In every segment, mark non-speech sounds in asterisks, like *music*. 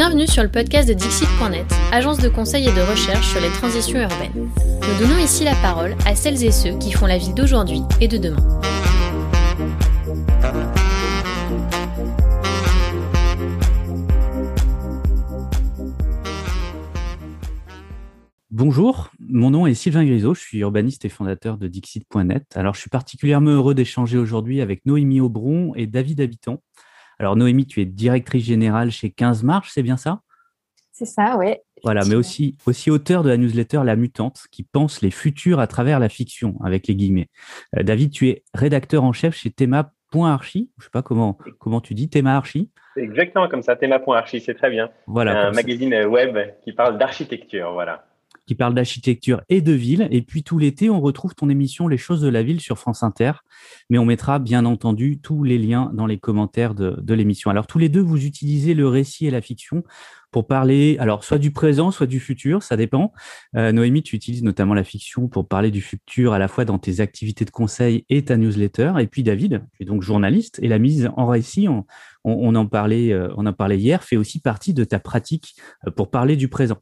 Bienvenue sur le podcast de Dixit.net, agence de conseil et de recherche sur les transitions urbaines. Nous donnons ici la parole à celles et ceux qui font la ville d'aujourd'hui et de demain. Bonjour, mon nom est Sylvain Grisot, je suis urbaniste et fondateur de Dixit.net. Alors, je suis particulièrement heureux d'échanger aujourd'hui avec Noémie Aubron et David Habitant. Alors, Noémie, tu es directrice générale chez 15 Marches, c'est bien ça? C'est ça, oui. Voilà, mais aussi, aussi auteur de la newsletter La Mutante, qui pense les futurs à travers la fiction, avec les guillemets. Euh, David, tu es rédacteur en chef chez Thema.archi. Je ne sais pas comment, comment tu dis, Thema Archi. Exactement comme ça, Thema.archi, c'est très bien. Voilà. Un magazine web qui parle d'architecture, voilà qui parle d'architecture et de ville. Et puis tout l'été, on retrouve ton émission Les choses de la ville sur France Inter. Mais on mettra bien entendu tous les liens dans les commentaires de, l'émission. Alors tous les deux, vous utilisez le récit et la fiction pour parler, alors soit du présent, soit du futur, ça dépend. Euh, Noémie, tu utilises notamment la fiction pour parler du futur à la fois dans tes activités de conseil et ta newsletter. Et puis David, tu es donc journaliste et la mise en récit, on, en parlait, euh, on en parlait hier, fait aussi partie de ta pratique euh, pour parler du présent.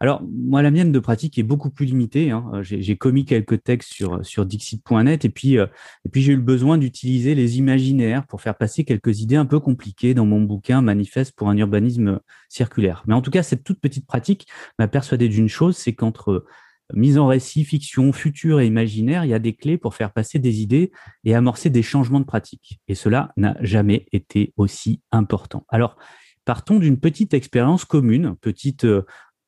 Alors, moi, la mienne de pratique est beaucoup plus limitée. Hein. Euh, j'ai commis quelques textes sur, sur Dixit.net et puis, euh, et puis j'ai eu le besoin d'utiliser les imaginaires pour faire passer quelques idées un peu compliquées dans mon bouquin Manifeste pour un urbanisme circulaire. Mais en tout cas, cette toute petite pratique m'a persuadé d'une chose, c'est qu'entre euh, mise en récit, fiction, futur et imaginaire, il y a des clés pour faire passer des idées et amorcer des changements de pratique. Et cela n'a jamais été aussi important. Alors, partons d'une petite expérience commune, petite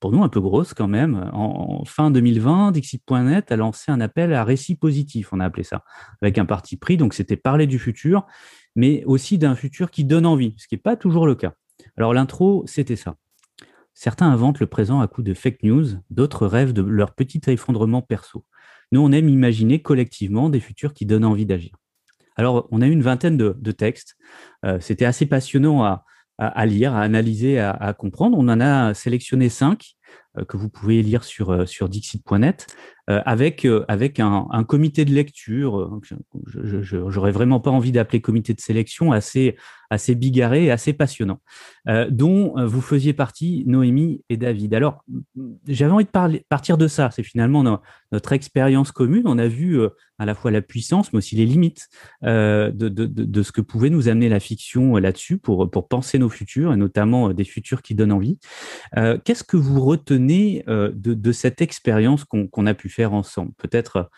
pour nous un peu grosse quand même. En, fin 2020, Dixit.net a lancé un appel à récit positif, on a appelé ça, avec un parti pris. Donc c'était parler du futur, mais aussi d'un futur qui donne envie, ce qui n'est pas toujours le cas. Alors l'intro, c'était ça. Certains inventent le présent à coup de fake news, d'autres rêvent de leur petit effondrement perso. Nous, on aime imaginer collectivement des futurs qui donnent envie d'agir. Alors, on a eu une vingtaine de, textes. Euh, c'était assez passionnant à, à, lire, à analyser, à, comprendre. On en a sélectionné cinq que vous pouvez lire sur, euh, sur dixit.net euh, avec, avec un, comité de lecture. Je n'aurais vraiment pas envie d'appeler comité de sélection, assez, assez bigarré et assez passionnant, dont vous faisiez partie, Noémie et David. Alors, j'avais envie de parler, partir de ça. C'est finalement notre expérience commune. On a vu à la fois la puissance, mais aussi les limites de, de, de, ce que pouvait nous amener la fiction là-dessus pour, pour penser nos futurs, et notamment des futurs qui donnent envie. Qu'est-ce que vous retenez de, cette expérience qu'on a pu faire ensemble Peut-être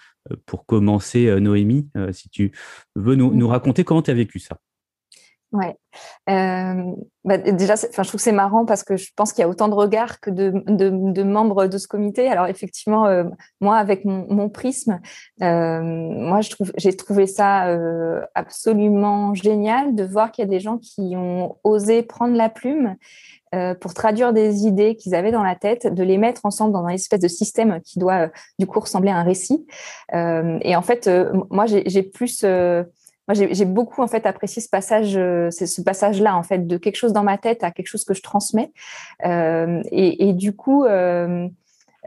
pour commencer, Noémie, si tu veux nous, nous raconter comment tu as vécu ça. Ouais. Euh, bah, déjà, je trouve que c'est marrant parce que je pense qu'il y a autant de regards que de, de, membres de ce comité. Alors effectivement, euh, moi, avec mon, prisme, euh, moi, je trouve, j'ai trouvé ça absolument génial de voir qu'il y a des gens qui ont osé prendre la plume pour traduire des idées qu'ils avaient dans la tête, de les mettre ensemble dans un espèce de système qui doit du coup ressembler à un récit. et en fait, moi, j'ai plus moi, j'ai beaucoup en fait apprécié ce passage, euh, ce passage-là en fait, de quelque chose dans ma tête à quelque chose que je transmets. Euh, et, et, du coup, euh,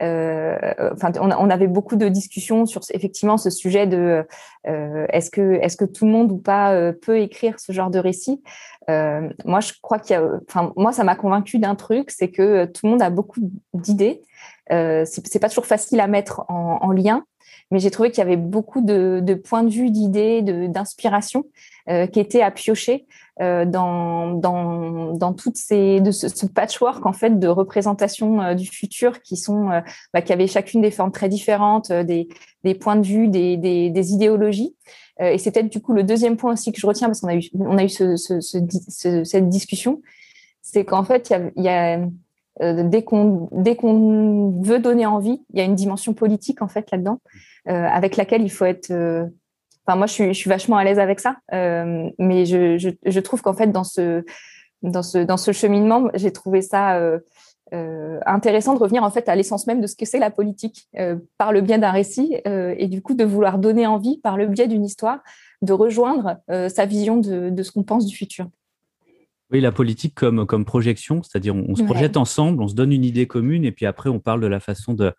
euh, enfin, on, on, avait beaucoup de discussions sur effectivement ce sujet de euh, est-ce que est-ce que tout le monde ou pas peut écrire ce genre de récit? moi, je crois qu'il y a, enfin, moi, ça m'a convaincu d'un truc, c'est que tout le monde a beaucoup d'idées. c'est pas toujours facile à mettre en lien mais j'ai trouvé qu'il y avait beaucoup de, points de vue, d'idées, d'inspiration euh, qui étaient à piocher euh, dans, dans, dans toutes ces de ce, patchwork en fait de représentation euh, du futur qui sont bah, qui avaient chacune des formes très différentes, des, des points de vue, des, des, idéologies. et c'est peut-être du coup le deuxième point aussi que je retiens parce qu'on a eu on a eu ce, ce, cette discussion, c'est qu'en fait il y a, y a dès qu'on dès qu'on veut donner envie, il y a une dimension politique en fait là-dedans. Euh, avec laquelle il faut être. Euh, enfin, moi, je suis, je suis vachement à l'aise avec ça, euh, mais je, je, je trouve qu'en fait, dans ce, dans ce, dans ce cheminement, j'ai trouvé ça euh, intéressant de revenir en fait à l'essence même de ce que c'est la politique euh, par le biais d'un récit euh, et du coup de vouloir donner envie par le biais d'une histoire de rejoindre sa vision de, de ce qu'on pense du futur. Oui, la politique comme, comme projection, c'est-à-dire on, se projette ensemble, on se donne une idée commune et puis après on parle de la façon de,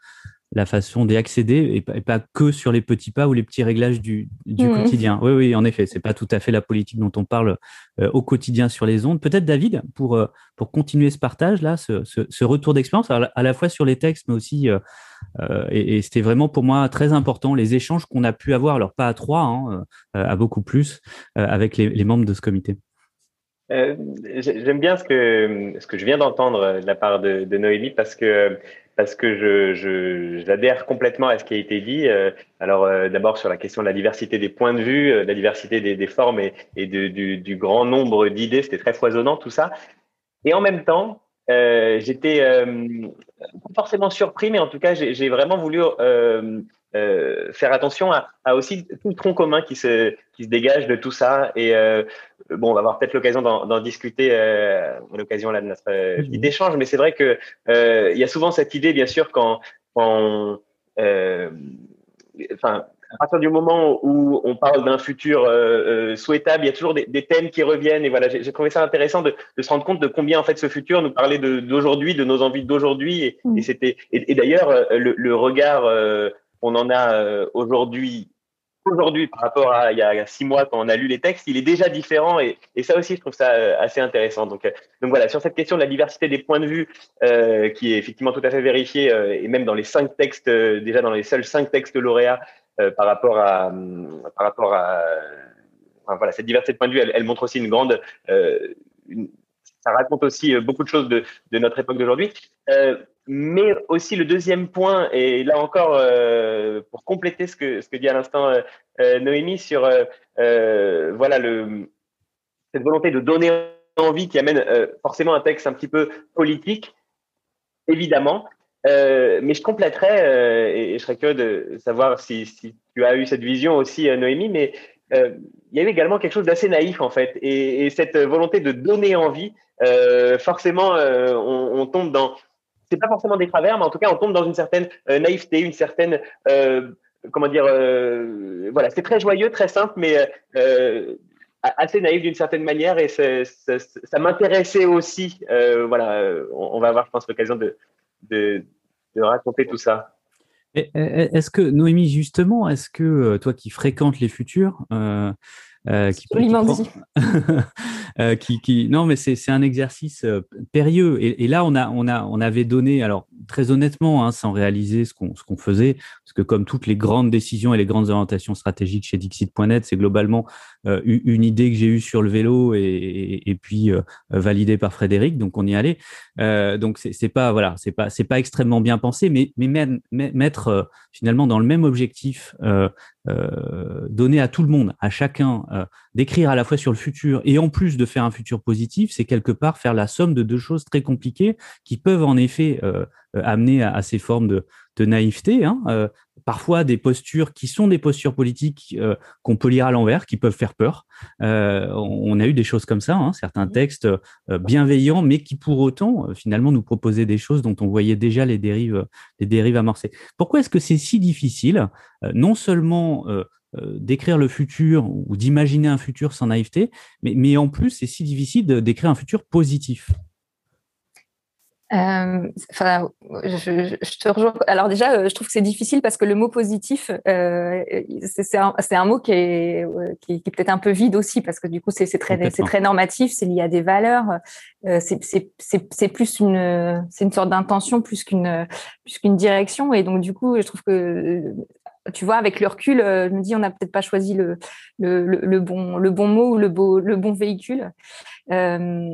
la façon d'y accéder et, pas que sur les petits pas ou les petits réglages du, du mmh. quotidien. Oui, oui, en effet, c'est pas tout à fait la politique dont on parle au quotidien sur les ondes. Peut-être David, pour, pour continuer ce partage là, ce, ce, retour d'expérience, à la fois sur les textes, mais aussi et, c'était vraiment pour moi très important les échanges qu'on a pu avoir, alors pas à trois, hein, à beaucoup plus, avec les, les membres de ce comité. Euh, j'aime bien ce que, ce que je viens d'entendre de la part de, de, Noémie parce que, parce que je, je, j'adhère complètement à ce qui a été dit. Euh, alors euh, d'abord sur la question de la diversité des points de vue, la diversité des, des formes et, et de, du, du, grand nombre d'idées, c'était très foisonnant tout ça. Et en même temps, j'étais pas forcément surpris, mais en tout cas j'ai, vraiment voulu euh, faire attention à, à, aussi tout le tronc commun qui se, qui se dégage de tout ça. Et euh, bon, on va avoir peut-être l'occasion d'en discuter euh, à l'occasion de notre euh, d'échange, mais c'est vrai que euh, il y a souvent cette idée, bien sûr, quand, quand enfin, à partir du moment où on parle d'un futur euh, souhaitable, il y a toujours des, des, thèmes qui reviennent. Et voilà, j'ai trouvé ça intéressant de, de, se rendre compte de combien en fait ce futur nous parlait d'aujourd'hui, de, de, nos envies d'aujourd'hui. Et, mmh. et c'était et, et d'ailleurs le, le, regard on en a euh, aujourd'hui aujourd'hui par rapport à il y a six mois quand on a lu les textes, il est déjà différent et, ça aussi je trouve ça euh, assez intéressant. Donc, euh, donc voilà, sur cette question de la diversité des points de vue, qui est effectivement tout à fait vérifiée et même dans les cinq textes, déjà dans les seuls cinq textes lauréats par rapport à par rapport à voilà cette diversité de points de vue, elle, montre aussi une grande ça raconte aussi beaucoup de choses de, notre époque d'aujourd'hui. Mais aussi le deuxième point, et là encore, euh, pour compléter ce que, dit à l'instant euh, euh Noémie sur euh, voilà le, cette volonté de donner envie qui amène forcément un texte un petit peu politique, évidemment. mais je compléterais, et, je serais curieux de savoir si, si, tu as eu cette vision aussi, Noémie, mais il y a eu également quelque chose d'assez naïf en fait. Et, et, cette volonté de donner envie, forcément, on, on tombe dans c'est pas forcément des travers, mais en tout cas, on tombe dans une certaine euh, naïveté, une certaine, euh, comment dire, euh, voilà, c'est très joyeux, très simple, mais assez naïf d'une certaine manière, et ça, m'intéressait aussi. voilà, on, va avoir, je pense, l'occasion de, raconter tout ça. Est-ce que, Noémie, justement, est-ce que toi qui fréquentes les futurs, euh, qui, qui, dit. *laughs* Euh, qui, qui, non, mais c'est un exercice euh, périlleux. Et, et, là, on a, on a, on avait donné, alors très honnêtement, hein, sans réaliser ce qu'on faisait, parce que comme toutes les grandes décisions et les grandes orientations stratégiques chez Dixit.net, c'est globalement euh, une idée que j'ai eue sur le vélo et, et, et puis euh, validée par Frédéric, donc on y allait. Donc c'est pas voilà, c'est pas c'est pas extrêmement bien pensé, mais mais mettre finalement dans le même objectif, donner à tout le monde, à chacun, d'écrire à la fois sur le futur et en plus de faire un futur positif, c'est quelque part faire la somme de deux choses très compliquées qui peuvent en effet euh, amener à, ces formes de, naïveté, hein, euh, parfois des postures qui sont des postures politiques euh, qu'on peut lire à l'envers, qui peuvent faire peur. on a eu des choses comme ça, hein, certains textes bienveillants, mais qui pour autant finalement nous proposaient des choses dont on voyait déjà les dérives, les dérives amorcées. Pourquoi est-ce que c'est si difficile, non seulement d'écrire le futur ou d'imaginer un futur sans naïveté, mais, mais en plus c'est si difficile d'écrire un futur positif euh, enfin, je, je, te rejoins. Alors déjà, euh, je trouve que c'est difficile parce que le mot positif, euh, c'est un, un, mot qui est, euh, qui, qui est peut-être un peu vide aussi parce que du coup, c'est très, très normatif, c'est lié à des valeurs. Euh, c'est plus une, c'est une sorte d'intention plus qu'une, plus qu'une direction. Et donc du coup, je trouve que tu vois, avec le recul, je me dis, on n'a peut-être pas choisi le, le, le, bon, le bon mot ou le, beau, le bon véhicule. Euh,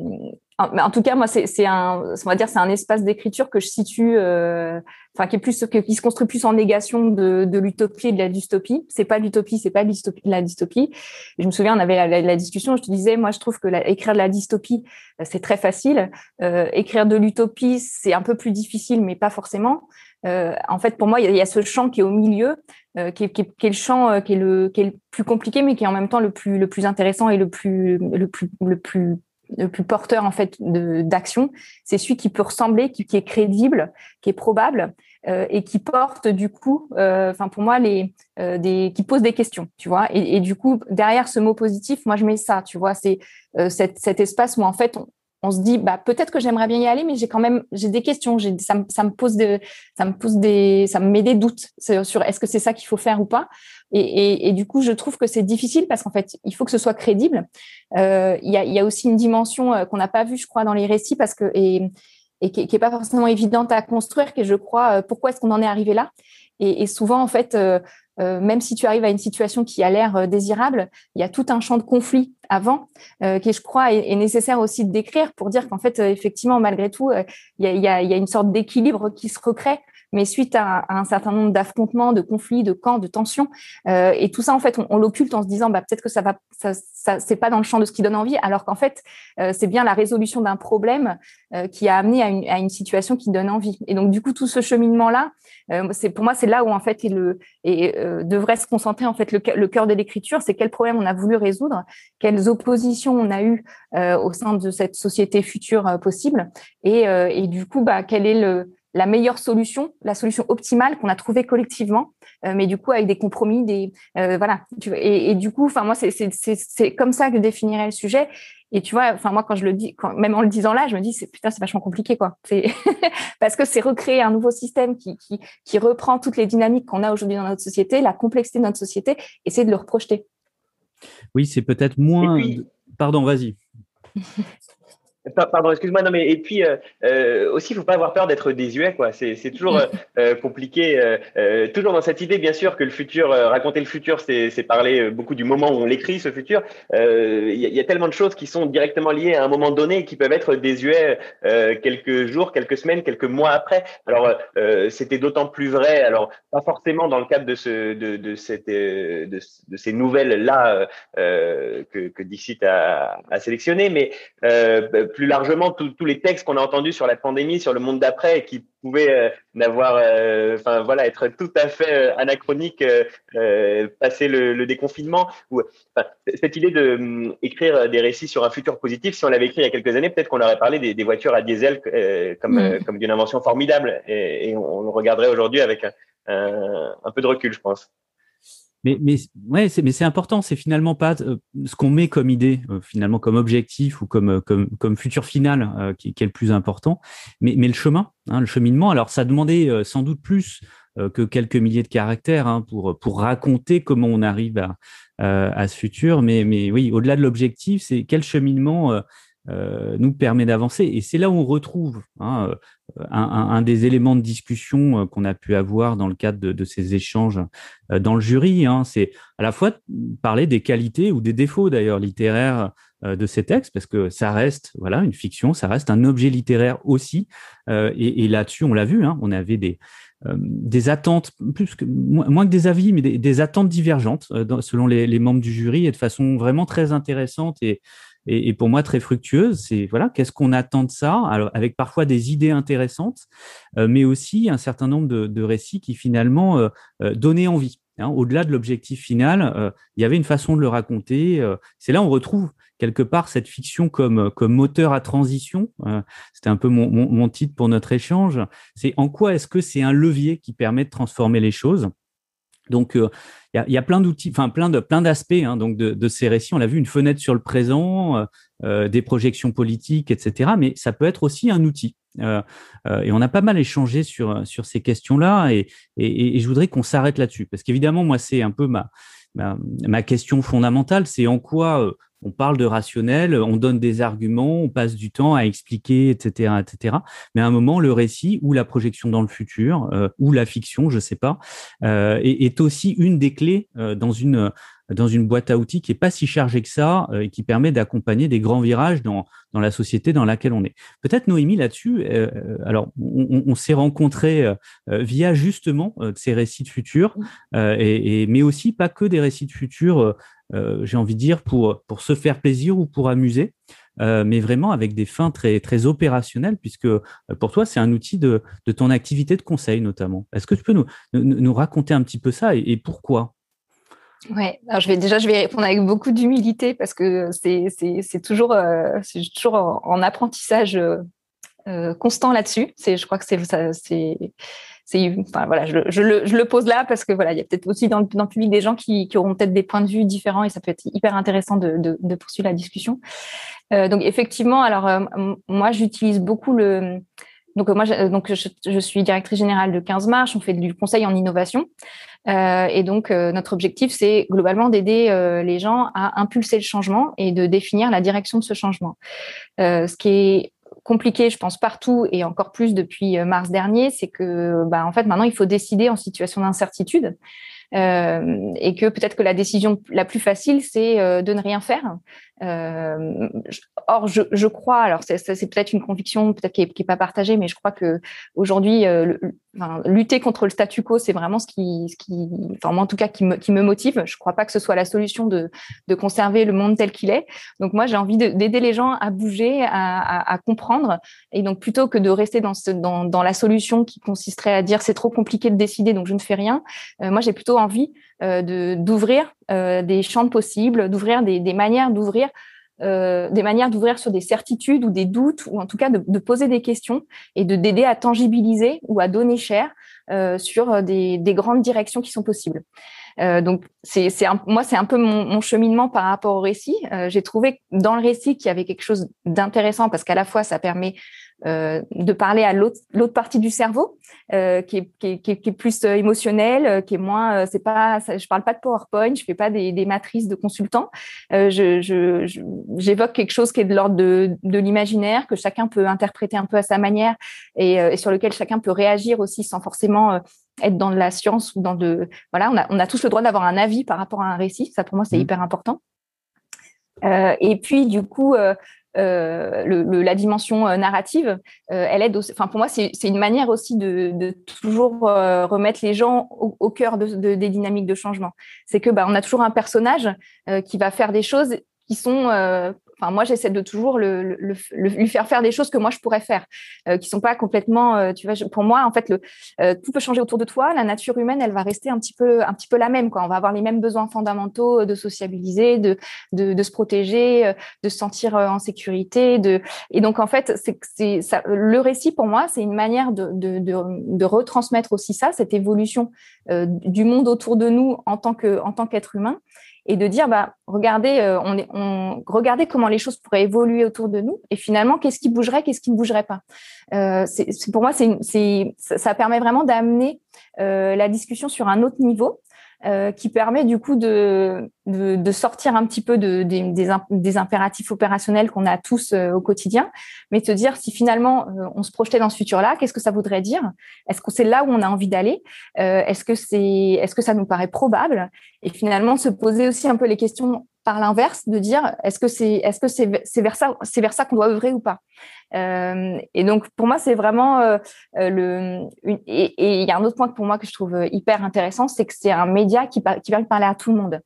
en tout cas, moi, c'est un, on va dire, c'est un espace d'écriture que je situe, euh, enfin, qui est plus, qui se construit plus en négation de, de l'utopie et de la dystopie. C'est pas l'utopie, c'est pas la dystopie. je me souviens, on avait la, la, discussion. Je te disais, moi, je trouve que écrire de la dystopie, euh, c'est très facile. Euh, écrire de l'utopie, c'est un peu plus difficile, mais pas forcément. Euh, en fait, pour moi, il y, a ce champ qui est au milieu, euh, qui, est, qui, qui, est, le champ euh, qui est le, qui est le plus compliqué, mais qui est en même temps le plus, le plus intéressant et le plus, le plus, le plus le plus porteur en fait d'action, c'est celui qui peut ressembler, qui, qui, est crédible, qui est probable euh, et qui porte du coup, euh, enfin pour moi les euh, des qui pose des questions, tu vois. Et, et, du coup derrière ce mot positif, moi je mets ça, tu vois, c'est cet, cet, espace où en fait on, on se dit bah peut-être que j'aimerais bien y aller mais j'ai quand même j'ai des questions j'ai ça, me pose de ça me pose des ça me met des doutes sur est-ce que c'est ça qu'il faut faire ou pas. Et, et, du coup je trouve que c'est difficile parce qu'en fait il faut que ce soit crédible. Euh, il y, a, y a aussi une dimension euh, qu'on n'a pas vue je crois dans les récits parce que et, et qui n'est pas forcément évidente à construire que je crois euh, pourquoi est-ce qu'on en est arrivé là. Et, et souvent en fait euh, même si tu arrives à une situation qui a l'air euh, désirable, il y a tout un champ de conflit avant euh, qui, je crois, est, nécessaire aussi de décrire pour dire qu'en fait, effectivement, malgré tout, il y, a, une sorte d'équilibre qui se recrée mais suite à, un certain nombre d'affrontements, de conflits, de camps, de tensions, et tout ça en fait, on, l'occulte en se disant bah peut-être que ça va, ça, ça c'est pas dans le champ de ce qui donne envie, alors qu'en fait, c'est bien la résolution d'un problème qui a amené à une, à une, situation qui donne envie. Et donc du coup, tout ce cheminement là, c'est pour moi c'est là où en fait il et euh, devrait se concentrer en fait le, le cœur de l'écriture, c'est quel problème on a voulu résoudre, quelles oppositions on a eues euh, au sein de cette société future euh, possible, et, et, du coup, bah, quelle est le, la meilleure solution, la solution optimale qu'on a trouvée collectivement, mais du coup avec des compromis, des voilà. Et, et, du coup, enfin moi c'est comme ça que je définirais le sujet. Et tu vois, enfin moi quand je le dis, quand, même en le disant là, je me dis c'est putain c'est vachement compliqué quoi. C'est *laughs* parce que c'est recréer un nouveau système qui, qui, qui reprend toutes les dynamiques qu'on a aujourd'hui dans notre société, la complexité de notre société, et c'est de le reprojeter. Oui, c'est peut-être moins. Pardon, vas-y. *laughs* Pardon, excuse-moi. Non, mais et puis euh, euh, aussi, il faut pas avoir peur d'être désuet, quoi. C'est, c'est toujours euh, euh compliqué. Euh, toujours dans cette idée, bien sûr, que le futur, raconter le futur, c'est, c'est parler beaucoup du moment où on l'écrit, ce futur. Il y, y, a tellement de choses qui sont directement liées à un moment donné et qui peuvent être désuets quelques jours, quelques semaines, quelques mois après. Alors, c'était d'autant plus vrai. Alors, pas forcément dans le cadre de ce, de, de cette, de, de ces nouvelles là que, que Dixit a, a sélectionné, mais plus largement tous les textes qu'on a entendus sur la pandémie, sur le monde d'après, et qui pouvaient euh, n'avoir, euh, enfin voilà, être tout à fait euh, anachroniques, passer le, déconfinement. Ou, cette idée de hum, écrire des récits sur un futur positif, si on l'avait écrit il y a quelques années, peut-être qu'on aurait parlé des, voitures à diesel comme mm. comme d'une invention formidable, et, on, le regarderait aujourd'hui avec un peu de recul, je pense. Mais, mais ouais, c'est mais c'est important. C'est finalement pas euh, ce qu'on met comme idée, euh, finalement comme objectif ou comme euh, comme comme futur final qui, qui, est le plus important. Mais mais le chemin, hein, le cheminement. Alors ça demandait sans doute plus que quelques milliers de caractères hein, pour pour raconter comment on arrive à à ce futur. Mais mais oui, au-delà de l'objectif, c'est quel cheminement euh, nous permet d'avancer. Et c'est là où on retrouve hein, euh, un, un, des éléments de discussion euh, qu'on a pu avoir dans le cadre de, de ces échanges dans le jury. Hein, c'est à la fois parler des qualités ou des défauts d'ailleurs littéraires de ces textes, parce que ça reste voilà une fiction, ça reste un objet littéraire aussi. et, et là-dessus, on l'a vu, hein, on avait des des attentes, plus que, moins que des avis, mais des, des attentes divergentes selon les, les, membres du jury et de façon vraiment très intéressante et, et, et, pour moi très fructueuse. C'est voilà, qu'est-ce qu'on attend de ça? Alors, Avec parfois des idées intéressantes, euh, mais aussi un certain nombre de, de récits qui finalement euh, euh donnaient envie. Hein, Au-delà de l'objectif final, euh, il y avait une façon de le raconter. C'est là on retrouve quelque part cette fiction comme, comme moteur à transition. C'était un peu mon, mon, mon titre pour notre échange. C'est en quoi est-ce que c'est un levier qui permet de transformer les choses? Donc, euh, il y, a, plein d'outils, enfin plein de plein d'aspects hein, donc de, ces récits. On l'a vu, une fenêtre sur le présent, euh, euh, des projections politiques, etc. Mais ça peut être aussi un outil. et on a pas mal échangé sur sur ces questions-là. Et, et, je voudrais qu'on s'arrête là-dessus parce qu'évidemment, moi, c'est un peu ma, ma, ma question fondamentale, c'est en quoi on parle de rationnel, on donne des arguments, on passe du temps à expliquer, etc., etc. Mais à un moment, le récit ou la projection dans le futur euh, ou la fiction, je sais pas, euh, est, aussi une des clés euh, dans une dans une boîte à outils qui est pas si chargée que ça et qui permet d'accompagner des grands virages dans dans la société dans laquelle on est. Peut-être Noémie là-dessus. alors, on, s'est rencontrés via justement ces récits de futur, et, et, mais aussi pas que des récits de futur euh, j'ai envie de dire, pour, pour se faire plaisir ou pour amuser, euh, mais vraiment avec des fins très, très opérationnelles, puisque euh, pour toi, c'est un outil de, de, ton activité de conseil notamment. Est-ce que tu peux nous, nous, raconter un petit peu ça et, pourquoi? Ouais, alors je vais déjà je vais répondre avec beaucoup d'humilité parce que c'est toujours c'est toujours en, apprentissage constant là-dessus. Je crois que c'est c'est, enfin voilà, je, je, le, je, le, pose là parce que voilà, il y a peut-être aussi dans, dans, le public des gens qui, qui auront peut-être des points de vue différents et ça peut être hyper intéressant de, de, de poursuivre la discussion. Euh, donc effectivement, alors euh, moi j'utilise beaucoup le donc moi je, donc je, suis directrice générale de 15 marches, on fait du conseil en innovation euh, et donc notre objectif c'est globalement d'aider les gens à impulser le changement et de définir la direction de ce changement. ce qui est compliqué, je pense, partout et encore plus depuis euh, mars dernier, c'est que, bah, en fait, maintenant, il faut décider en situation d'incertitude. Euh, et que peut-être que la décision la plus facile, c'est euh, de ne rien faire. Euh, or, je, je, crois, alors c'est, peut-être une conviction peut-être qui n'est pas partagée, mais je crois que aujourd'hui, euh, lutter contre le statu quo, c'est vraiment ce qui, ce qui, enfin en tout cas, qui me, qui me motive. Je ne crois pas que ce soit la solution de, de conserver le monde tel qu'il est. Donc moi, j'ai envie d'aider les gens à bouger, à, à, à, comprendre, et donc plutôt que de rester dans, ce, dans, dans la solution qui consisterait à dire c'est trop compliqué de décider, donc je ne fais rien. Euh, moi, j'ai plutôt envie euh, d'ouvrir euh, des champs possibles, d'ouvrir des, manières d'ouvrir euh, des manières d'ouvrir sur des certitudes ou des doutes, ou en tout cas de, poser des questions et de d'aider à tangibiliser ou à donner cher sur des, grandes directions qui sont possibles. Euh, donc, c'est, moi, c'est un peu mon, mon, cheminement par rapport au récit. Euh, j'ai trouvé dans le récit qu'il y avait quelque chose d'intéressant parce qu'à la fois, ça permet euh, de parler à l'autre partie du cerveau euh, qui, est, qui, est, qui, est, plus euh, émotionnel, euh, qui est moins euh, c'est pas ça, je parle pas de PowerPoint, je fais pas des, des matrices de consultants, je, je, j'évoque quelque chose qui est de l'ordre de, de l'imaginaire que chacun peut interpréter un peu à sa manière et, et, sur lequel chacun peut réagir aussi sans forcément être dans de la science ou dans de voilà on a on a tous le droit d'avoir un avis par rapport à un récit ça pour moi c'est mmh. hyper important et puis du coup euh, le, la dimension euh, narrative, euh, elle aide. Aussi, enfin, pour moi, c'est une manière aussi de, de toujours euh, remettre les gens au, au cœur de, de, des dynamiques de changement. C'est que bah, on a toujours un personnage qui va faire des choses qui sont Moi, j'essaie de toujours lui faire faire des choses que moi je pourrais faire, euh, qui sont pas complètement. Euh, tu vois, pour moi, en fait, euh, tout peut changer autour de toi. La nature humaine, elle va rester un petit peu, un petit peu la même. On va avoir les mêmes besoins fondamentaux de sociabiliser, de, se protéger, euh, de se sentir euh, en sécurité. Et donc, en fait, le récit pour moi, c'est une manière de, retransmettre aussi ça, cette évolution du monde autour de nous en tant qu'être humain et de dire bah regardez euh, on, regardez comment les choses pourraient évoluer autour de nous et finalement qu'est-ce qui bougerait qu'est-ce qui ne bougerait pas. Euh, c'est pour moi c'est c'est ça permet vraiment d'amener euh, la discussion sur un autre niveau euh, qui permet du coup de, de, sortir un petit peu de, des, des, impératifs opérationnels qu'on a tous euh, au quotidien, mais de dire si finalement euh, on se projetait dans ce futur-là, qu'est-ce que ça voudrait dire? Est-ce que c'est là où on a envie d'aller? Est-ce que c'est, est-ce que ça nous paraît probable? Et finalement se poser aussi un peu les questions par l'inverse, de dire est-ce que c'est est-ce que c'est c'est vers ça c'est vers ça qu'on doit œuvrer ou pas? Euh, et donc pour moi c'est vraiment euh, euh le et il y a un autre point pour moi que je trouve hyper intéressant, c'est que c'est un média qui qui permet de parler à tout le monde.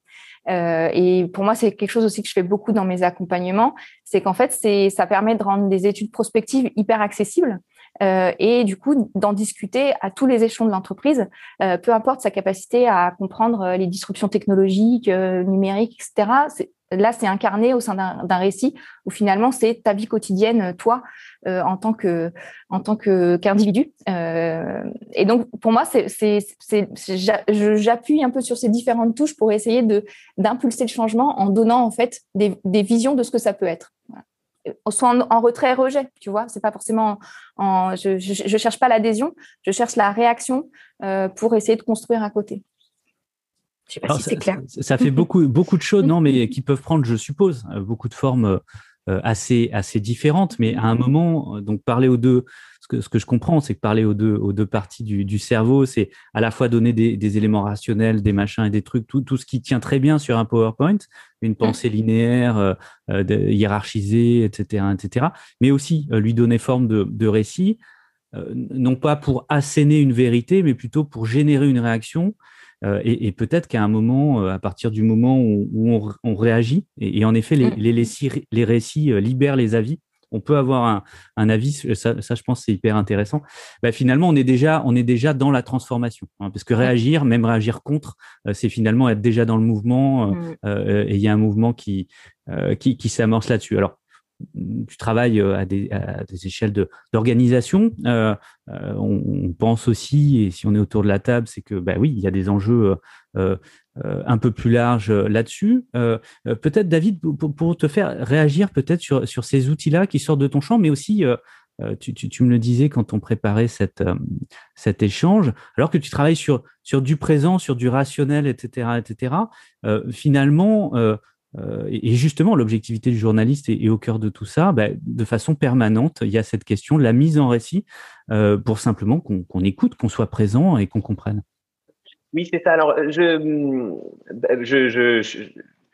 Euh, et pour moi c'est quelque chose aussi que je fais beaucoup dans mes accompagnements, c'est qu'en fait c'est ça permet de rendre des études prospectives hyper accessibles. Euh, et du coup d'en discuter à tous les échelons de l'entreprise, euh, peu importe sa capacité à comprendre euh, les disruptions technologiques, numériques, etc. Là, c'est incarné au sein d'un récit où finalement c'est ta vie quotidienne, toi, en tant que en tant qu'individu. et donc pour moi, c'est j'appuie un peu sur ces différentes touches pour essayer de d'impulser le changement en donnant en fait des, visions de ce que ça peut être. Soit en, en retrait rejet tu vois. C'est pas forcément en, je, je, je cherche pas l'adhésion je cherche la réaction euh, pour essayer de construire à côté. Je sais pas Alors, si c'est clair. ça, ça fait beaucoup beaucoup de choses *laughs* non mais qui peuvent prendre je suppose euh, beaucoup de formes euh, assez assez différentes. Mais à un moment donc parler aux deux ce que, ce que je comprends, c'est que parler aux deux, aux deux parties du, du cerveau, c'est à la fois donner des, des, éléments rationnels, des machins et des trucs, tout, tout ce qui tient très bien sur un PowerPoint, une mmh. pensée linéaire, euh, euh hiérarchisée, etc., etc., mais aussi euh, lui donner forme de, de récit, non pas pour asséner une vérité, mais plutôt pour générer une réaction. Et, et peut-être qu'à un moment, à partir du moment où, où on, on, réagit, et, et en effet, les, les récits libèrent les avis, on peut avoir un, un avis, ça, ça, je pense c'est hyper intéressant. Bah, finalement, on est déjà, on est déjà dans la transformation, hein, parce que réagir, même réagir contre, euh, c'est finalement être déjà dans le mouvement, euh, mmh. euh, et il y a un mouvement qui, euh, qui, qui s'amorce là-dessus. Alors, tu travailles à des, à des échelles d'organisation. on, pense aussi, et si on est autour de la table, c'est que bah oui, il y a des enjeux un peu plus larges là-dessus. peut-être, David, pour, te faire réagir peut-être sur, sur ces outils-là qui sortent de ton champ, mais aussi euh, tu, me le disais quand on préparait cette, euh, cet échange, alors que tu travailles sur, sur du présent, sur du rationnel, etc., etc. Euh, finalement, et justement, l'objectivité du journaliste est, au cœur de tout ça. Bah, de façon permanente, il y a cette question de la mise en récit pour simplement qu'on écoute, qu'on soit présent et qu'on comprenne. Oui, c'est ça. Alors, je, je, je, je,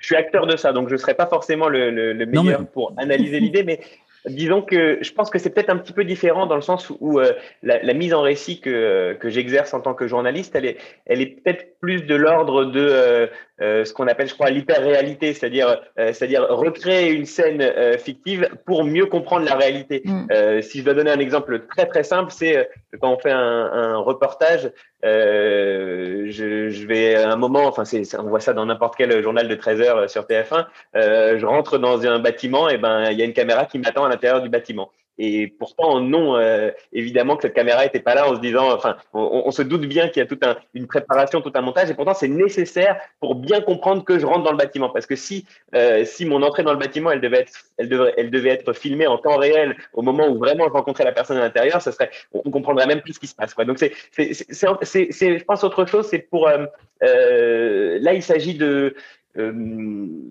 suis acteur de ça, donc je ne serai pas forcément le, le, meilleur pour analyser l'idée, mais Disons que je pense que c'est peut-être un petit peu différent dans le sens où euh, la, la, mise en récit que, que j'exerce en tant que journaliste, elle est, elle est peut-être plus de l'ordre de euh, euh, ce qu'on appelle, je crois, l'hyper-réalité, c'est-à-dire, c'est-à-dire recréer une scène fictive pour mieux comprendre la réalité. Mm. si je dois donner un exemple très très simple, c'est quand on fait un, un reportage, je, je, vais à un moment, enfin, c'est, on voit ça dans n'importe quel journal de 13 heures sur TF1, je rentre dans un bâtiment, et ben il y a une caméra qui m'attend l'intérieur du bâtiment. Et pourtant, non, euh, évidemment que cette caméra n'était pas là en se disant, enfin, on, se doute bien qu'il y a toute un, une préparation, tout un montage, et pourtant c'est nécessaire pour bien comprendre que je rentre dans le bâtiment. Parce que si, euh, si mon entrée dans le bâtiment, elle devait être, elle devrait, elle devait être filmée en temps réel au moment où vraiment je rencontrais la personne à l'intérieur, ça serait, on comprendrait même plus ce qui se passe. Quoi. Donc c'est, c'est, c'est, c'est, je pense autre chose, c'est pour, euh, euh là il s'agit de,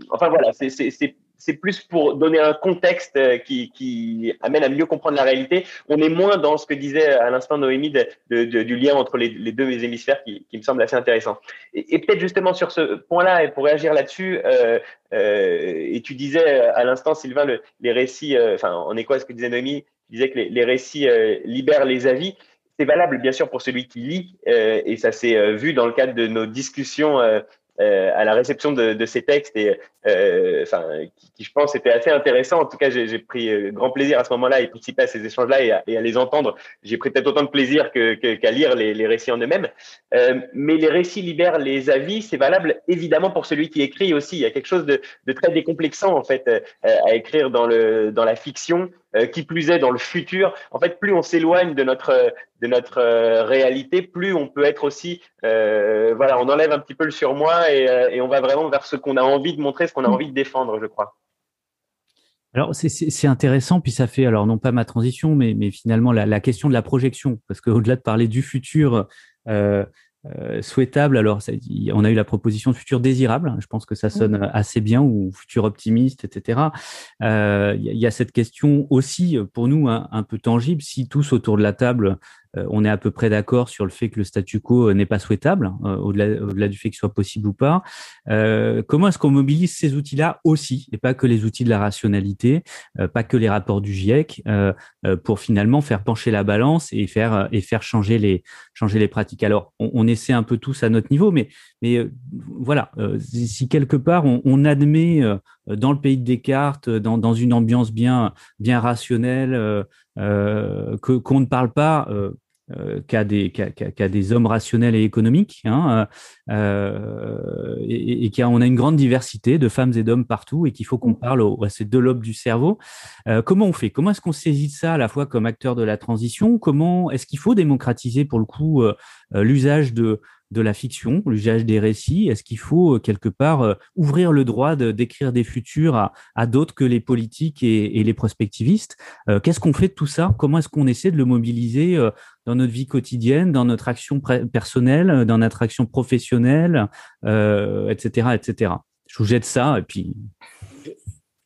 enfin voilà, c'est, c'est plus pour donner un contexte euh, qui, qui, amène à mieux comprendre la réalité. On est moins dans ce que disait à l'instant Noémie de, de, du lien entre les, deux hémisphères qui, qui, me semble assez intéressant. Et, peut-être justement sur ce point-là, et pour réagir là-dessus, euh, euh, et tu disais à l'instant, Sylvain, le, les récits, euh, enfin en écho à ce que disait Noémie, tu disais que les, récits euh, libèrent les avis. C'est valable bien sûr pour celui qui lit, et ça s'est vu dans le cadre de nos discussions euh, à la réception de, de, ces textes et euh, enfin qui, qui, je pense était assez intéressant. En tout cas, j'ai pris euh, grand plaisir à ce moment-là à participer à ces échanges-là et, et, à les entendre. J'ai pris peut-être autant de plaisir qu'à que, lire les, les, récits en eux-mêmes. Euh, mais les récits libèrent les avis. C'est valable évidemment pour celui qui écrit aussi. Il y a quelque chose de, de très décomplexant en fait euh, à écrire dans le dans la fiction. Euh, qui plus est dans le futur. En fait, plus on s'éloigne de notre de notre euh, réalité, plus on peut être aussi, euh, voilà, on enlève un petit peu le surmoi et, on va vraiment vers ce qu'on a envie de montrer, ce qu'on a envie de défendre, je crois. Alors c'est intéressant, puis ça fait alors non pas ma transition, mais, mais finalement la, question de la projection, parce qu'au-delà de parler du futur, euh, souhaitable. Alors, ça, on a eu la proposition de futur désirable. Je pense que ça sonne assez bien ou futur optimiste, etc. Il euh, y, a cette question aussi pour nous un peu tangible. Si tous autour de la table euh, on est à peu près d'accord sur le fait que le statu quo euh, n'est pas souhaitable, hein, au-delà, du fait qu'il soit possible ou pas. Euh, comment est-ce qu'on mobilise ces outils-là aussi, et pas que les outils de la rationalité, pas que les rapports du GIEC, pour finalement faire pencher la balance et faire et faire changer les changer les pratiques? Alors, on, essaie un peu tous à notre niveau, mais mais voilà, si quelque part on, admet dans le pays de Descartes, dans, dans une ambiance bien bien rationnelle, que qu'on ne parle pas euh, qu'à des, des hommes rationnels et économiques, hein, euh, et, et qu'on a une grande diversité de femmes et d'hommes partout, et qu'il faut qu'on parle à ces deux lobes du cerveau. Euh, comment on fait? Comment est-ce qu'on saisit ça à la fois comme acteur de la transition? Comment est-ce qu'il faut démocratiser pour le coup l'usage de de la fiction, l'usage des récits Est-ce qu'il faut euh, quelque part euh, ouvrir le droit d'écrire des futurs à, à d'autres que les politiques et, les prospectivistes? Euh, Qu'est-ce qu'on fait de tout ça? Comment est-ce qu'on essaie de le mobiliser dans notre vie quotidienne, dans notre action personnelle, dans notre action professionnelle, etc., etc. Je vous jette ça et puis.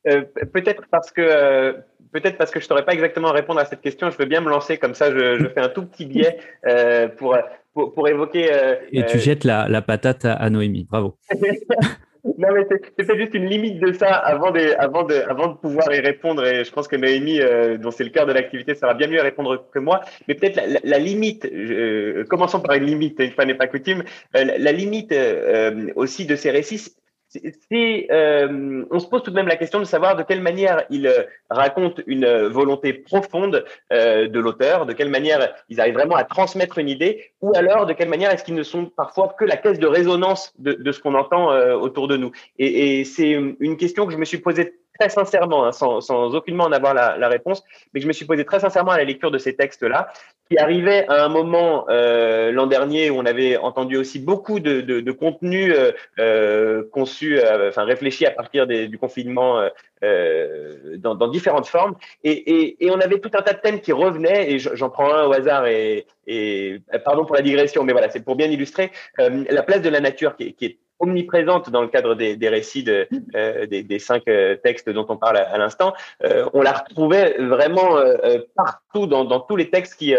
Peut-être parce que peut-être parce que je ne saurais pas exactement répondre à cette question, je veux bien me lancer comme ça, je, fais un tout petit biais pour, pour, pour, évoquer. Euh, Et tu euh, jettes la, la, patate à, Noémie, bravo. *laughs* non, mais c'est peut-être juste une limite de ça avant de, avant, de, avant de pouvoir y répondre. Et je pense que Noémie, euh, dont c'est le cœur de l'activité, saura bien mieux répondre que moi. Mais peut-être la, la, limite, commençons par une limite, une fois n'est pas coutume, la, limite aussi de ces récits, euh, on se pose tout de même la question de savoir de quelle manière il euh, raconte une volonté profonde euh, de l'auteur, de quelle manière ils arrivent vraiment à transmettre une idée, ou alors de quelle manière est-ce qu'ils ne sont parfois que la caisse de résonance de, ce qu'on entend autour de nous. Et c'est une question que je me suis posée très sincèrement, hein, sans, sans, aucunement en avoir la, réponse, mais je me suis posé très sincèrement à la lecture de ces textes-là, qui arrivaient à un moment euh, l'an dernier où on avait entendu aussi beaucoup de, de, contenu euh, euh conçu, euh, enfin réfléchi à partir du confinement euh, dans, dans, différentes formes, et, et, et, on avait tout un tas de thèmes qui revenaient, et j'en prends un au hasard, et, et pardon pour la digression, mais voilà, c'est pour bien illustrer la place de la nature qui, qui est omniprésente dans le cadre des, des récits de, euh, des, des, cinq euh, textes dont on parle à, l'instant. Euh, on la retrouvait vraiment euh, partout dans, dans, tous les textes qui,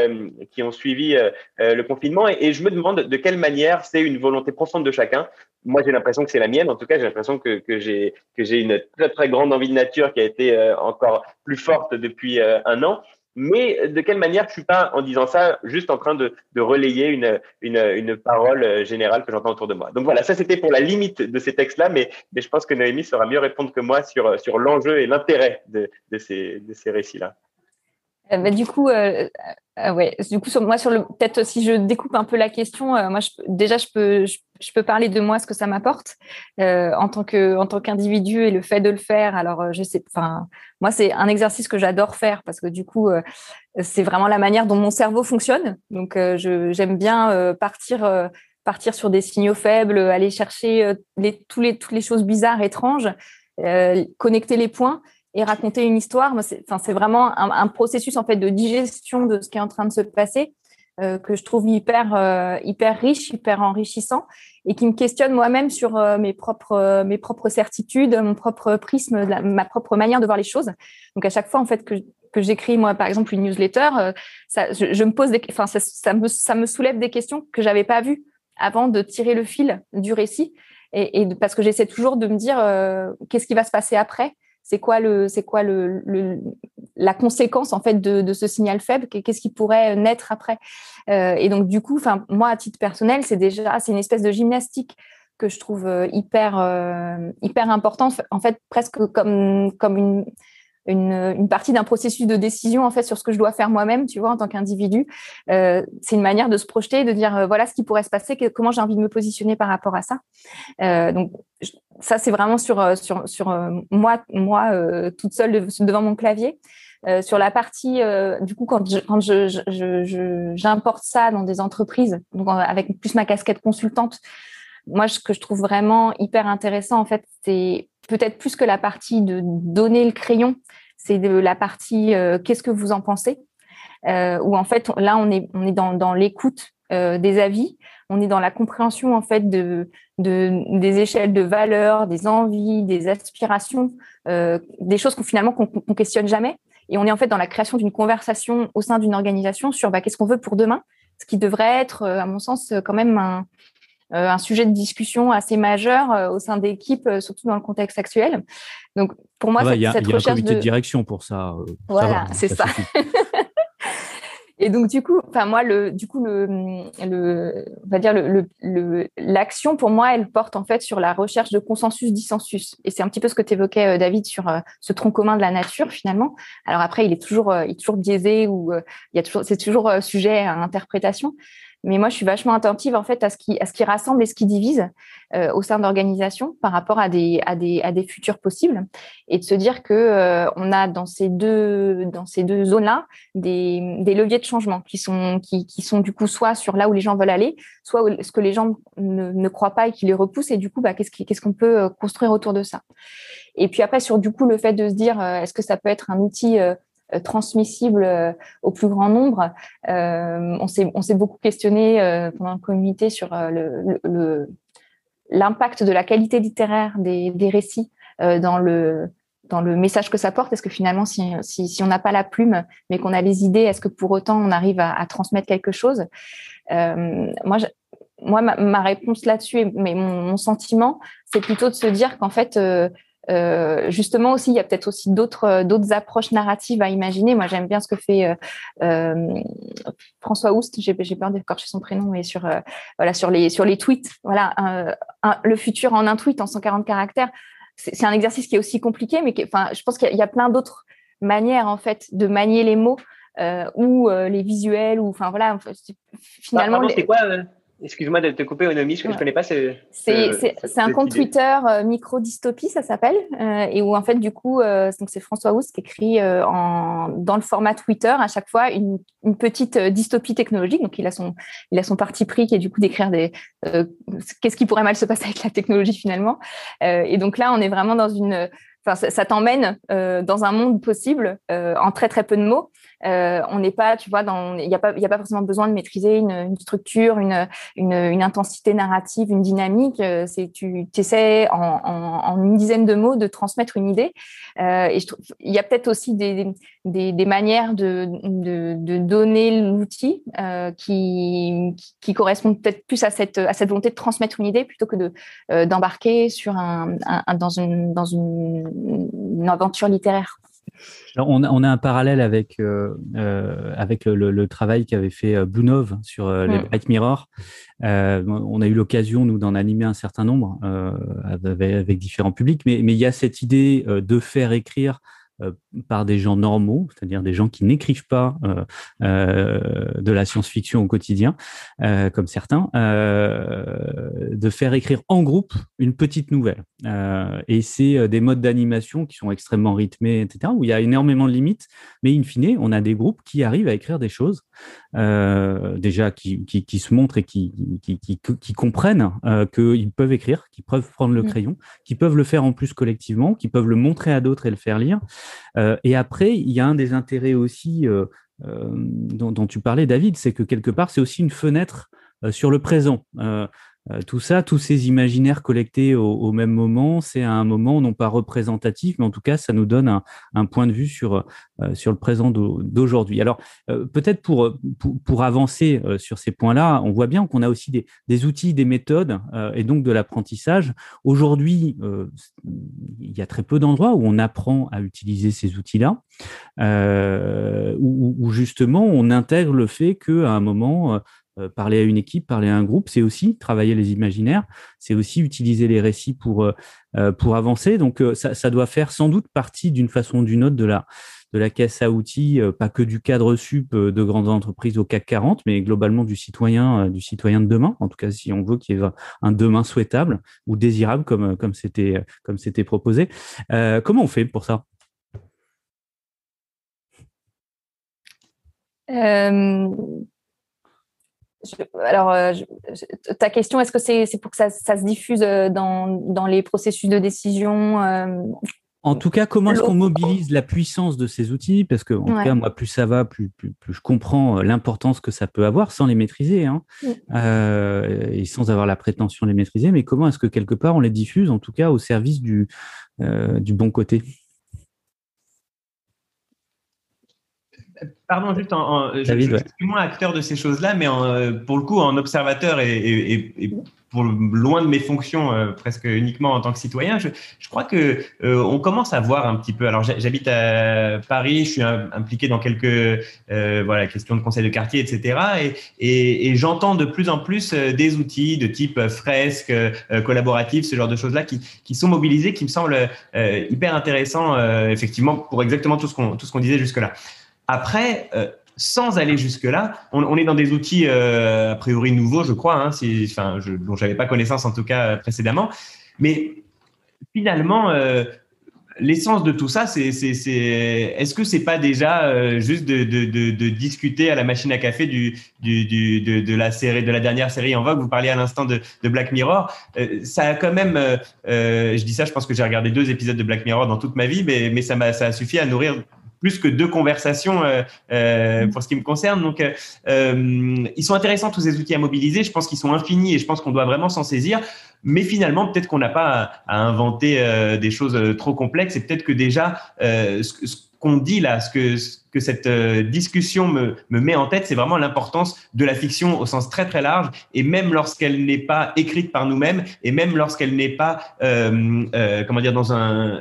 qui ont suivi le confinement. Et, je me demande de quelle manière c'est une volonté profonde de chacun. Moi, j'ai l'impression que c'est la mienne. En tout cas, j'ai l'impression que, que j'ai une très très grande envie de nature qui a été encore plus forte depuis un an. Mais de quelle manière je suis pas, en disant ça, juste en train de, de relayer une, une, une, parole euh, générale que j'entends autour de moi? Donc voilà, ça c'était pour la limite de ces textes-là, mais, mais je pense que Noémie saura mieux répondre que moi sur, sur l'enjeu et l'intérêt de, de, ces, de ces récits-là. Euh, bah, du coup, euh, euh, ouais, du coup, sur, moi, sur le, peut-être si je découpe un peu la question, euh, moi, je, déjà, je peux, je, peux parler de moi, ce que ça m'apporte euh, en tant que, en tant qu'individu et le fait de le faire. Alors, je sais, enfin, moi, c'est un exercice que j'adore faire parce que du coup, c'est vraiment la manière dont mon cerveau fonctionne. Donc, je, j'aime bien partir partir sur des signaux faibles, aller chercher les, tous les, toutes les choses bizarres, étranges, euh, connecter les points et raconter une histoire. C'est vraiment un, processus en fait de digestion de ce qui est en train de se passer euh, que je trouve hyper euh, hyper riche, hyper enrichissant et qui me questionne moi-même sur euh, mes propres mes propres certitudes, mon propre prisme, ma propre manière de voir les choses. Donc à chaque fois en fait que que j'écris moi par exemple une newsletter, ça, je, me pose enfin ça, me ça me soulève des questions que j'avais pas vues avant de tirer le fil du récit et parce que j'essaie toujours de me dire qu'est-ce qui va se passer après c'est quoi le c'est quoi le, la conséquence en fait de, de ce signal faible? Qu'est-ce qui pourrait naître après? Euh, et donc du coup enfin moi à titre personnel c'est déjà c'est une espèce de gymnastique que je trouve euh, hyper euh, hyper importante en fait presque comme comme une une, une partie d'un processus de décision en fait sur ce que je dois faire moi-même, tu vois, en tant qu'individu. Euh, c'est une manière de se projeter, de dire euh, voilà ce qui pourrait se passer, comment j'ai envie de me positionner par rapport à ça. Euh, donc ça c'est vraiment sur euh, sur sur euh, moi moi toute seule devant mon clavier. sur la partie du coup quand je, quand je, j'importe ça dans des entreprises, donc avec plus ma casquette consultante, moi ce que je trouve vraiment hyper intéressant en fait, c'est peut-être plus que la partie de donner le crayon, c'est de la partie euh, qu'est-ce que vous en pensez? Euh, Où en fait là on est dans, l'écoute euh, des avis, on est dans la compréhension en fait de, de des échelles de valeurs, des envies, des aspirations, des choses qu'on finalement qu'on qu questionne jamais. Et on est en fait dans la création d'une conversation au sein d'une organisation sur bah, qu'est-ce qu'on veut pour demain, ce qui devrait être, à mon sens, quand même un, un sujet de discussion assez majeur euh, au sein d'équipes, euh, surtout dans le contexte actuel. Donc, pour moi, ah bah, cette, y a, cette y a recherche un comité de... de direction pour ça. Voilà, c'est ça. *laughs* Et donc du coup, enfin moi le du coup le, le on va dire le l'action le, pour moi elle porte en fait sur la recherche de consensus dissensus et c'est un petit peu ce que tu évoquais David sur euh, ce tronc commun de la nature finalement. Alors après il est toujours euh, il est toujours biaisé ou euh, il y a toujours c'est toujours sujet à interprétation, mais moi, je suis vachement attentive en fait à ce qui, à ce qui rassemble et ce qui divise euh, au sein d'organisations par rapport à des, à des, à des futurs possibles, et de se dire que euh, on a dans ces deux, dans ces deux zones-là des, des leviers de changement qui sont, qui, qui sont du coup soit sur là où les gens veulent aller, soit ce que les gens ne, ne croient pas et qui les repoussent, et du coup, bah, qu'est-ce qu'on peut euh, construire autour de ça? Et puis après, sur du coup le fait de se dire, euh, est-ce que ça peut être un outil euh, transmissible euh, au plus grand nombre. Euh, on s'est beaucoup questionné pendant le comité sur l'impact de la qualité littéraire des, récits dans le dans le message que ça porte Est-ce que finalement, si, on n'a pas la plume, mais qu'on a les idées, est-ce que pour autant on arrive à, transmettre quelque chose? Euh, Moi, ma, réponse là-dessus, mais mon, sentiment, c'est plutôt de se dire qu'en fait, euh, euh, justement aussi, il y a peut-être aussi d'autres euh, d'autres approches narratives à imaginer. Moi, j'aime bien ce que fait euh, François Oust. J'ai j'ai peur d'écorcher son prénom et sur euh, voilà sur les sur les tweets. Voilà, un, un, le futur en un tweet en 140 caractères. C'est un exercice qui est aussi compliqué, mais qui, enfin, je pense qu'il y, y, a plein d'autres manières en fait de manier les mots ou les visuels ou enfin voilà. Finalement, bah, c'est quoi Excuse-moi de te couper, Onomi, je ne connais pas. C'est un compte Twitter euh, Micro Dystopie, ça s'appelle, euh, et où en fait, du coup, euh, c'est François Housse qui écrit en, dans le format Twitter à chaque fois une, une, petite dystopie technologique. Donc, il a son, il a son parti pris qui est du coup d'écrire des qu'est-ce qui pourrait mal se passer avec la technologie finalement. et donc là, on est vraiment dans une Enfin, ça, t'emmène dans un monde possible en très très peu de mots. Euh, on n'est pas, tu vois, il n'y a pas, forcément besoin de maîtriser une, structure, une, intensité narrative, une dynamique. Euh, c'est, tu essaies en, une dizaine de mots de transmettre une idée. Euh, et il y a peut-être aussi des, manières de, donner l'outil qui, qui correspondent peut-être plus à cette, à cette volonté de transmettre une idée plutôt que de d'embarquer un, dans une dans une aventure littéraire on, a, un parallèle avec, euh, euh, avec le, travail qu'avait fait euh, Blue sur les. Bright Mirror. on a eu l'occasion, nous, d'en animer un certain nombre avec, différents publics, mais, mais il y a cette idée de faire écrire par des gens normaux, c'est-à-dire des gens qui n'écrivent pas euh, euh, de la science-fiction au quotidien, comme certains, de faire écrire en groupe une petite nouvelle. et c'est des modes d'animation qui sont extrêmement rythmés, etc., où il y a énormément de limites, mais in fine, on a des groupes qui arrivent à écrire des choses, déjà qui, qui, se montrent et qui, qui, comprennent qu'ils peuvent écrire, qu'ils peuvent prendre le mmh. crayon, qui peuvent le faire en plus collectivement, qui peuvent le montrer à d'autres et le faire lire. Euh, et après, il y a un des intérêts aussi euh, euh, dont, tu parlais, David, c'est que quelque part, c'est aussi une fenêtre sur le présent. Euh, tout ça, tous ces imaginaires collectés au, même moment, c'est à un moment non pas représentatif, mais en tout cas, ça nous donne un, point de vue sur, euh, le présent d'aujourd'hui. Alors, euh, peut-être pour, avancer sur ces points-là, on voit bien qu'on a aussi des, outils, des méthodes et donc de l'apprentissage. Aujourd'hui, il y a très peu d'endroits où on apprend à utiliser ces outils-là, où, justement on intègre le fait qu'à un moment, euh, parler à une équipe, parler à un groupe, c'est aussi travailler les imaginaires, c'est aussi utiliser les récits pour, euh, euh, pour avancer. Donc, ça, ça, doit faire sans doute partie d'une façon ou d'une autre de la, de la caisse à outils, pas que du cadre sup de grandes entreprises au CAC 40, mais globalement du citoyen, du citoyen de demain. En tout cas, si on veut qu'il y ait un demain souhaitable ou désirable, comme comme c'était comme c'était proposé. comment on fait pour ça? Alors, euh, ta question, est-ce que c'est pour que ça, se diffuse euh, dans, les processus de décision euh, En tout cas, comment est-ce qu'on mobilise la puissance de ces outils? Parce que, en tout cas, moi, plus ça va, plus, je comprends l'importance que ça peut avoir sans les maîtriser hein, et sans avoir la prétention de les maîtriser. Mais comment est-ce que, quelque part, on les diffuse, en tout cas, au service du, du bon côté? Pardon, juste en, je, suis moins acteur de ces choses-là, mais euh, pour le coup, en observateur et, pour loin de mes fonctions, euh, presque uniquement en tant que citoyen, je, crois que euh, on commence à voir un petit peu. Alors, j'habite à Paris, je suis impliqué dans quelques voilà questions de conseil de quartier, etc. Et, j'entends de plus en plus des outils de type fresque, collaboratif, ce genre de choses-là qui, qui, sont mobilisés, qui me semblent hyper intéressants, effectivement, pour exactement tout ce qu'on tout ce qu'on disait jusque-là. Après, euh, sans aller jusque-là, on, est dans des outils euh, a priori nouveaux, je crois, hein, enfin, je, dont j'avais pas connaissance en tout cas euh, précédemment. Mais finalement, l'essence de tout ça, c'est, c'est, c'est, est-ce que c'est pas déjà juste de, discuter à la machine à café de, la série, de la dernière série en vogue? Vous parliez à l'instant de, de Black Mirror. ça a quand même, je dis ça, je pense que j'ai regardé deux épisodes de Black Mirror dans toute ma vie, mais, mais ça m'a, ça a suffi à nourrir plus que deux conversations euh, euh, pour ce qui me concerne. Donc, euh, ils sont intéressants tous ces outils à mobiliser. Je pense qu'ils sont infinis et je pense qu'on doit vraiment s'en saisir. Mais finalement, peut-être qu'on n'a pas à, inventer des choses trop complexes et peut-être que déjà, ce, qu'on dit là, ce que, que cette euh, discussion me, me, met en tête, c'est vraiment l'importance de la fiction au sens très très large, et même lorsqu'elle n'est pas écrite par nous-mêmes, et même lorsqu'elle n'est pas, euh, euh, comment dire, dans un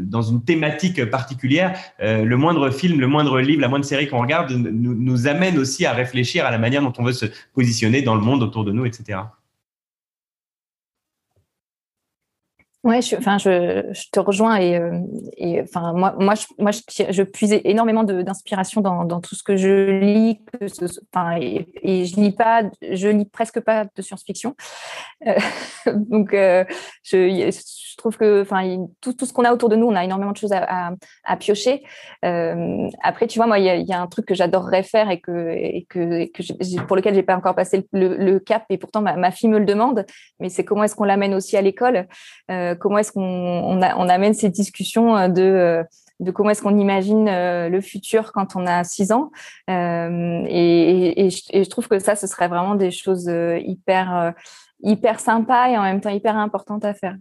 dans une thématique particulière, le moindre film, le moindre livre, la moindre série qu'on regarde nous, nous amène aussi à réfléchir à la manière dont on veut se positionner dans le monde autour de nous, etc. Ouais, je, enfin, je, je, te rejoins et, euh, et enfin, moi, moi, je, moi, je, je énormément d'inspiration dans, dans, tout ce que je lis, que ce, enfin, et, et, je lis pas, je lis presque pas de science-fiction. Euh, *laughs* donc, euh, je, trouve que, enfin, tout, tout ce qu'on a autour de nous, on a énormément de choses à, à, à piocher. Euh, après, tu vois, moi, il y a, y a, un truc que j'adorerais faire et que, et que, et que pour lequel j'ai pas encore passé le, le, cap, et pourtant ma, ma, fille me le demande. Mais c'est comment est-ce qu'on l'amène aussi à l'école euh, comment est-ce qu'on on, amène ces discussions euh, de euh, de comment est-ce qu'on imagine le futur quand on a six ans. et, je, trouve que ça, ce serait vraiment des choses hyper, hyper sympas et en même temps hyper importantes à faire.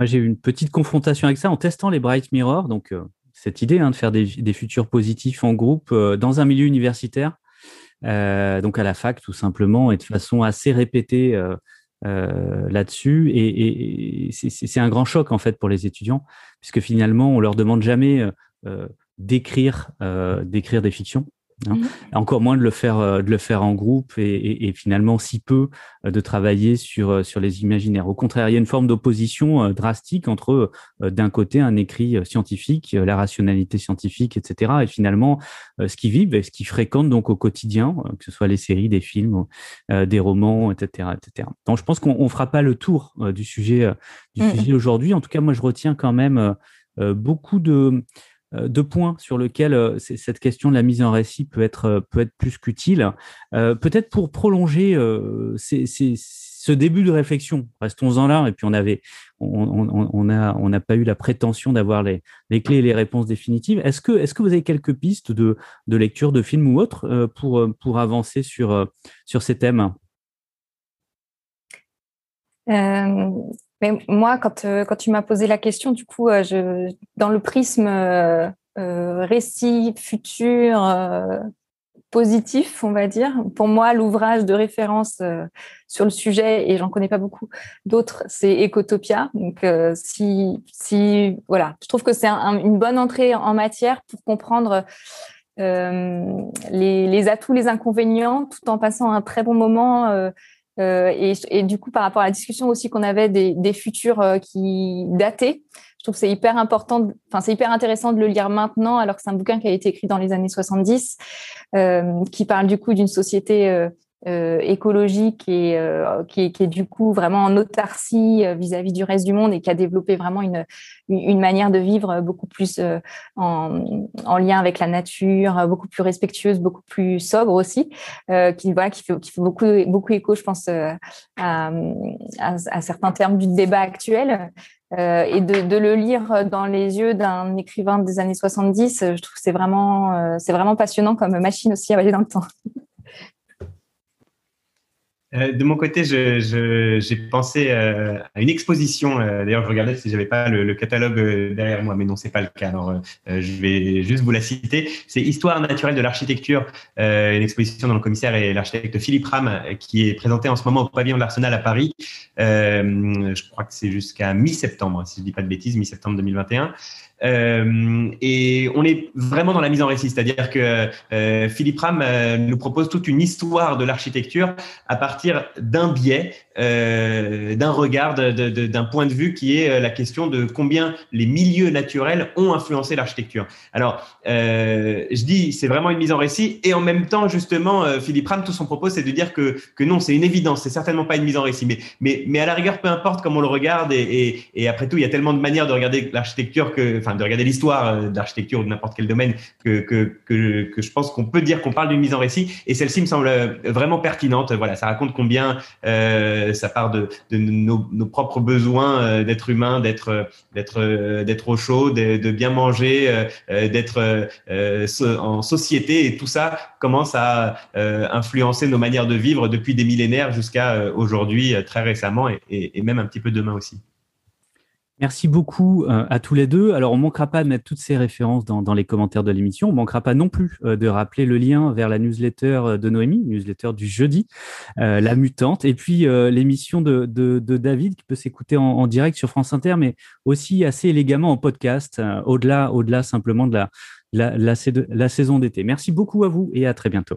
Moi, j'ai eu une petite confrontation avec ça en testant les Bright Mirror. Donc, cette idée hein, de faire des, futurs positifs en groupe dans un milieu universitaire, donc à la fac tout simplement, et de façon assez répétée euh, là-dessus. Et, et c'est un grand choc en fait pour les étudiants, puisque finalement, on leur demande jamais euh, euh d'écrire euh, d'écrire des fictions. Hein. Mmh. Encore moins de le faire, euh, de le faire en groupe et, et, et finalement si peu euh, de travailler sur, euh, sur les imaginaires. Au contraire, il y a une forme d'opposition drastique entre d'un côté un écrit scientifique, la rationalité scientifique, etc., et finalement ce qu'ils vivent et ce qu'ils fréquentent donc au quotidien, que ce soit les séries, des films, des romans, etc., etc. Donc je pense qu'on ne fera pas le tour du sujet, du mmh. sujet aujourd'hui. En tout cas, moi je retiens quand même beaucoup de deux points sur lesquels euh, cette question de la mise en récit peut être, euh, peut être plus qu'utile. Peut-être pour prolonger ce début de réflexion, restons-en là, et puis on avait, on n'a on, on pas eu la prétention d'avoir les, les, clés et les réponses définitives. Est-ce que, est que vous avez quelques pistes de, de lecture, de films ou autres pour, pour avancer sur, sur ces thèmes? Mais moi, quand, euh, quand tu m'as posé la question, du coup, euh, dans le prisme euh, récit futur positif, on va dire, pour moi, l'ouvrage de référence sur le sujet, et j'en connais pas beaucoup d'autres, c'est Ecotopia. Donc, si, si, voilà, je trouve que c'est une bonne entrée en matière pour comprendre les, atouts, les inconvénients, tout en passant un très bon moment et, et, du coup, par rapport à la discussion aussi qu'on avait des, futurs euh, qui dataient, je trouve que c'est hyper important, enfin c'est hyper intéressant de le lire maintenant, alors que c'est un bouquin qui a été écrit dans les années 70, euh, qui parle du coup d'une société euh, euh, écologique et euh, qui, est, qui, est, du coup vraiment en autarcie euh, vis-à-vis du reste du monde et qui a développé vraiment une, une manière de vivre beaucoup plus en, en, lien avec la nature, beaucoup plus respectueuse, beaucoup plus sobre aussi, qui voilà qui fait, qui fait beaucoup beaucoup écho, je pense, à, à, à certains termes du débat actuel. Euh, et de, de, le lire dans les yeux d'un écrivain des années 70, je trouve que c'est vraiment, c'est vraiment passionnant comme machine aussi à voyager dans le temps. Euh, de mon côté, j'ai pensé euh, à une exposition. Euh, d'ailleurs, je regardais si j'avais pas le, le, catalogue derrière moi, mais non, c'est pas le cas. Alors, je vais juste vous la citer. C'est Histoire naturelle de l'architecture, une exposition dont le commissaire est l'architecte Philippe Ram, qui est présentée en ce moment au pavillon de l'Arsenal à Paris. je crois que c'est jusqu'à mi-septembre, si je dis pas de bêtises, mi-septembre 2021. Euh, et on est vraiment dans la mise en récit, c'est-à-dire que euh, Philippe Ram euh, nous propose toute une histoire de l'architecture à partir d'un biais d'un regard, d'un point de vue qui est la question de combien les milieux naturels ont influencé l'architecture. Alors, je dis, c'est vraiment une mise en récit, et en même temps, justement, Philippe Ram, tout son propos, c'est de dire que, que non, c'est une évidence, c'est certainement pas une mise en récit, mais, mais, mais à la rigueur, peu importe comment on le regarde, et, après tout, il y a tellement de manières de regarder l'architecture, que, de regarder l'histoire d'architecture ou de n'importe quel domaine, que, que, que, je pense qu'on peut dire qu'on parle d'une mise en récit, et celle-ci me semble vraiment pertinente. Voilà, ça raconte combien euh, ça part de, nos, propres besoins euh, d'être humain, d'être euh, d'être euh, d'être au chaud, de, bien manger, d'être en société et tout ça commence à influencer nos manières de vivre depuis des millénaires jusqu'à aujourd'hui, très récemment et même un petit peu demain aussi. Merci beaucoup euh, à tous les deux. Alors, on manquera pas de mettre toutes ces références dans, les commentaires de l'émission. On manquera pas non plus euh, de rappeler le lien vers la newsletter euh, de Noémie, newsletter du jeudi, La Mutante, et puis l'émission de, David qui peut s'écouter en, direct sur France Inter, mais aussi assez élégamment en podcast, au-delà au -delà simplement de la, la saison d'été. Merci beaucoup à vous et à très bientôt.